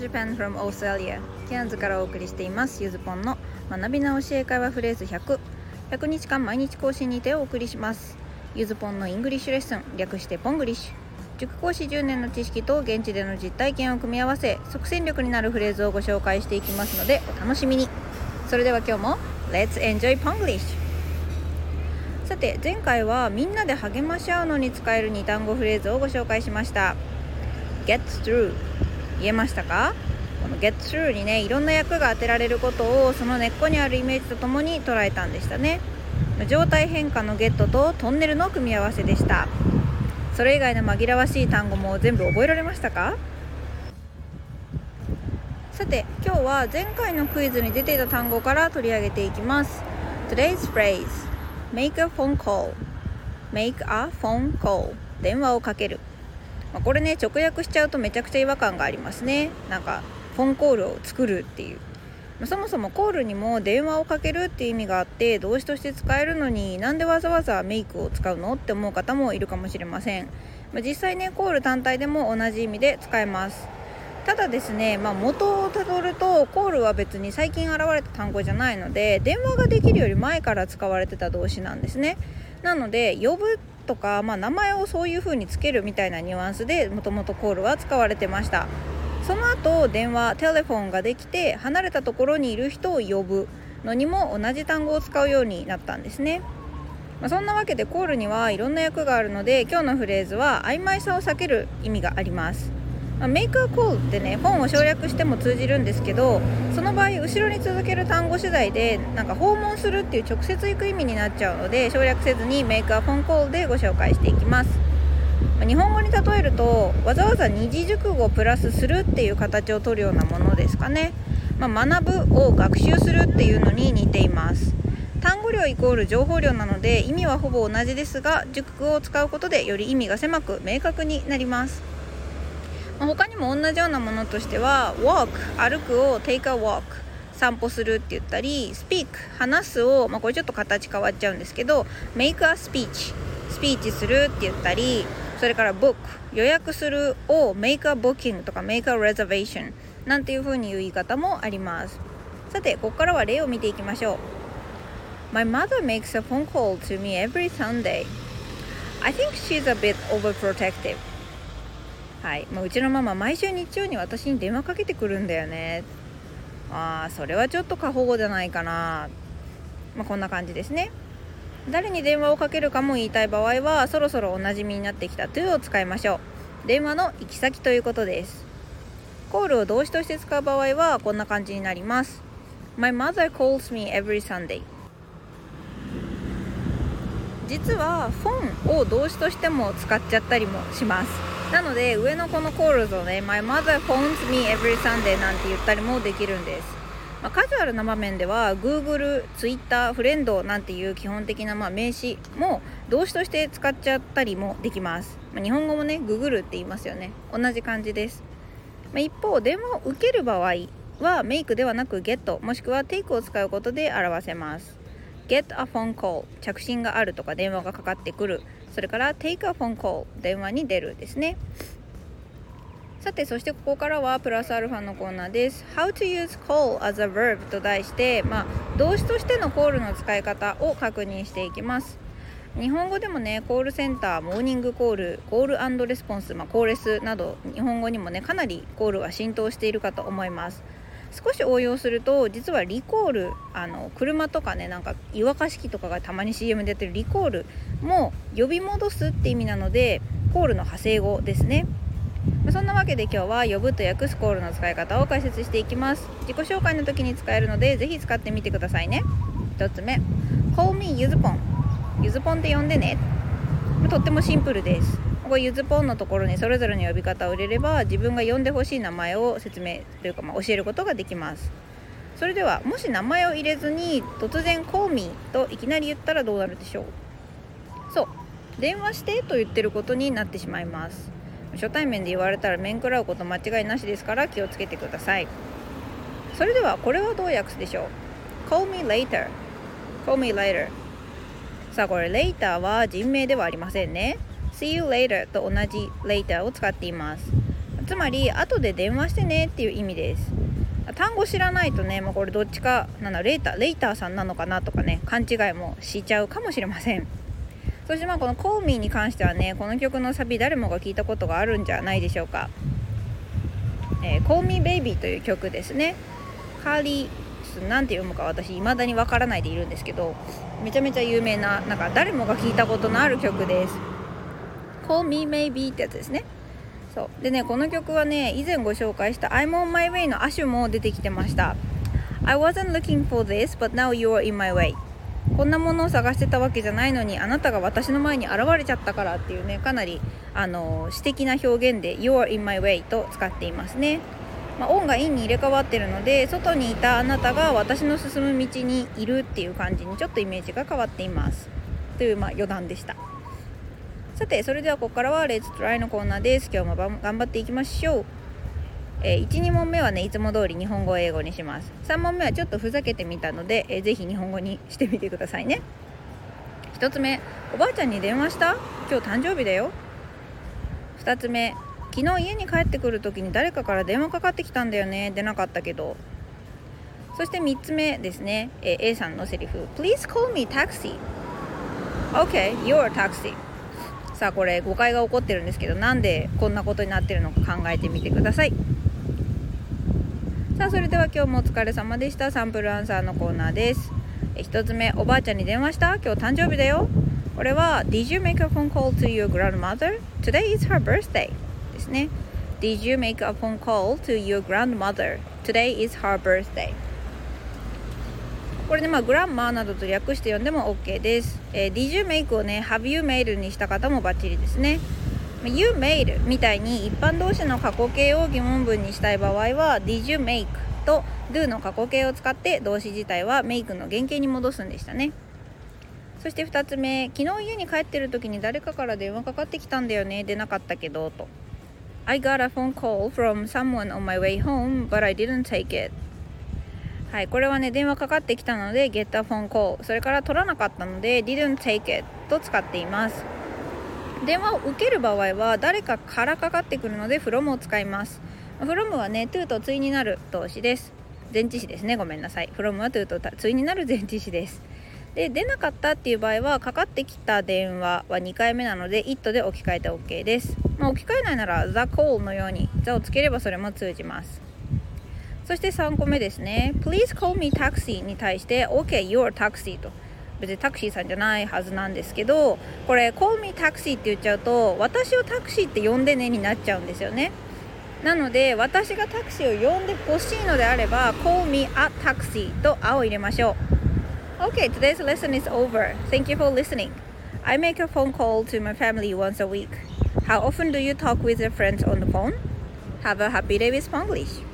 Japan from Australia ケアンズからお送りしています。ゆずぽんの学び直し英会話フレーズ100 100日間毎日更新にてお送りします。ゆずぽんの English lesson。略してポングリッシュ。塾講師10年の知識と現地での実体験を組み合わせ即戦力になるフレーズをご紹介していきますのでお楽しみに。それでは今日も Let's enjoy Ponglish さて前回はみんなで励まし合うのに使える2単語フレーズをご紹介しました。Get through 言えましたか？この Get through にねいろんな役が当てられることをその根っこにあるイメージとともに捉えたんでしたね。状態変化のゲットとトンネルの組み合わせでした。それ以外の紛らわしい単語も全部覚えられましたか？さて今日は前回のクイズに出ていた単語から取り上げていきます。Today's phrase Make a phone call. Make a phone call. 電話をかける、まあ、これね直訳しちゃうとめちゃくちゃ違和感がありますね。なんかフォンコールを作るっていう。まあそもそもコールにも電話をかけるっていう意味があって動詞として使えるのになんでわざわざメイクを使うのって思う方もいるかもしれません、まあ、実際ねコール単体でも同じ意味で使えます。ただですね、まあ、元をたどるとコールは別に最近現れた単語じゃないので電話ができるより前から使われてた動詞なんですね。なので呼ぶとか、まあ、名前をそういう風につけるみたいなニュアンスでもともとコールは使われてました。その後電話テレフォンができて離れたところにいる人を呼ぶのにも同じ単語を使うようになったんですね、まあ、そんなわけでコールにはいろんな役があるので今日のフレーズは曖昧さを避ける意味があります、メイクアコールってね本を省略しても通じるんですけどその場合後ろに続ける単語次第でなんか訪問するっていう直接行く意味になっちゃうので省略せずにメイクアフォンコールでご紹介していきます。日本語に例えるとわざわざ二次熟語をプラスするっていう形をとるようなものですかね、まあ、学ぶを学習するっていうのに似ています。単語量イコール情報量なので意味はほぼ同じですが熟語を使うことでより意味が狭く明確になります。他にも同じようなものとしては walk 歩くを take a walk 散歩するって言ったり speak 話すを、まあ、これちょっと形変わっちゃうんですけど make a speech スピーチするって言ったりそれから book 予約するを make a booking とか make a reservation なんていう風に言う言い方もありますさてここからは例を見ていきましょう My mother makes a phone call to me every Sunday I think she's a bit overprotective はい、まあ、うちのママ毎週日曜に私に電話かけてくるんだよね。ああそれはちょっと過保護じゃないかな。まあ、こんな感じですね。誰に電話をかけるかも言いたい場合はそろそろおなじみになってきた to を使いましょう。電話の行き先ということです。コールを動詞として使う場合はこんな感じになります。My mother calls me every Sunday. 実はフォンを動詞としても使っちゃったりもします。なので上のこのコールズをね My mother phones me every Sunday なんて言ったりもできるんです、まあ、カジュアルな場面では Google、Twitter、フレンドなんていう基本的なまあ名詞も動詞として使っちゃったりもできます、まあ、日本語もね Google って言いますよね。同じ感じです、まあ、一方電話を受ける場合はメイクではなく get もしくは take を使うことで表せます。Get a phone call 着信があるとか電話がかかってくる。それから take a phone call 電話に出るですね。さてそしてここからはプラスアルファのコーナーです。How to use call as a verb と題してまあ動詞としてのコールの使い方を確認していきます。日本語でもねコールセンターモーニングコールコールレスポンス、まあ、コーレスなど日本語にもねかなりコールは浸透しているかと思います。少し応用すると実はリコールあの車とかねなんか湯沸かし器とかがたまに CM でやってるリコールも呼び戻すって意味なのでコールの派生語ですね。そんなわけで今日は呼ぶと訳すコールの使い方を解説していきます。自己紹介の時に使えるのでぜひ使ってみてくださいね。1つ目。Call me ゆずぽんゆずぽんって呼んでね。とってもシンプルです。ここゆずぽんのところにそれぞれの呼び方を入れれば自分が呼んでほしい名前を説明というかまあ教えることができます。それではもし名前を入れずに突然 call me といきなり言ったらどうなるでしょう？そう。電話してと言ってることになってしまいます。初対面で言われたら面食らうこと間違いなしですから気をつけてください。それではこれはどう訳すでしょう？Call me later Call me later さあこれ later は人名ではありませんね。See you later と同じ later を使っています。つまり後で電話してねっていう意味です。単語知らないとねもうこれどっちかなんだ。レーターレイターさんなのかなとかね勘違いもしちゃうかもしれません。そしてまあこの「Call Me」に関してはねこの曲のサビ誰もが聞いたことがあるんじゃないでしょうか「えー、Call Me Baby」という曲ですね。カーリーなんて読むか私未だにわからないでいるんですけどめちゃめちゃ有名ななんか誰もが聞いたことのある曲です。Call Me Maybe ってやつですね。そう。でねこの曲はね以前ご紹介した I'm on my way の亜種も出てきてました。I wasn't looking for this but now you are in my way. こんなものを探してたわけじゃないのにあなたが私の前に現れちゃったからっていうねかなりあの詩的な表現で You are in my way と使っていますね。まあ、オンがインに入れ替わってるので外にいたあなたが私の進む道にいるっていう感じにちょっとイメージが変わっています。というまあ余談でした。さてそれではここからはレッツトライのコーナーです。今日も頑張っていきましょう。えー、1、2問目はねいつも通り日本語を英語にします。3問目はちょっとふざけてみたので、えー、ぜひ日本語にしてみてくださいね。1つ目おばあちゃんに電話した？今日誕生日だよ。2つ目昨日家に帰ってくる時に誰かから電話かかってきたんだよね？出なかったけど。そして3つ目ですね、えー、A さんのセリフ。Please call me taxi. OK, you're taxi. さあこれ誤解が起こってるんですけどなんでこんなことになってるのか考えてみてくださいさあそれでは今日もお疲れ様でしたサンプルアンサーのコーナーです1つ目おばあちゃんに電話した今日誕生日だよこれは Did you make a phone call to your grandmother? Today is her birthday ですね Did you make a phone call to your grandmother? Today is her birthday これでまあグランマーなどと略して読んでも OK です、えー、Did you make をね Have you made にした方もバッチリですね。You made みたいに一般動詞の過去形を疑問文にしたい場合は Did you make と do の過去形を使って動詞自体は make の原型に戻すんでしたね。そして2つ目昨日家に帰ってる時に誰かから電話かかってきたんだよね。出なかったけどと。I got a phone call from someone on my way home but I didn't take it. はい、これはね電話かかってきたので get a phone call それから取らなかったので didn't take it と使っています。電話を受ける場合は誰かからかかってくるので from を使います。from はね to と対になる動詞です。前置詞ですね。ごめんなさい。from は to と対になる前置詞です。で出なかったっていう場合はかかってきた電話は2回目なので it で置き換えて OK です、まあ、置き換えないなら the call のように the をつければそれも通じます。そして3個目ですね Please call me taxi に対して OK you're taxi と別にタクシーさんじゃないはずなんですけどこれ Call me taxi って言っちゃうと私をタクシーって呼んでねになっちゃうんですよねなので私がタクシーを呼んでほしいのであれば Call me a taxi と「あ」を入れましょう OK today's lesson is over Thank you for listening I make a phone call to my family once a week How often do you talk with your friends on the phone? Have a happy day with Spanglish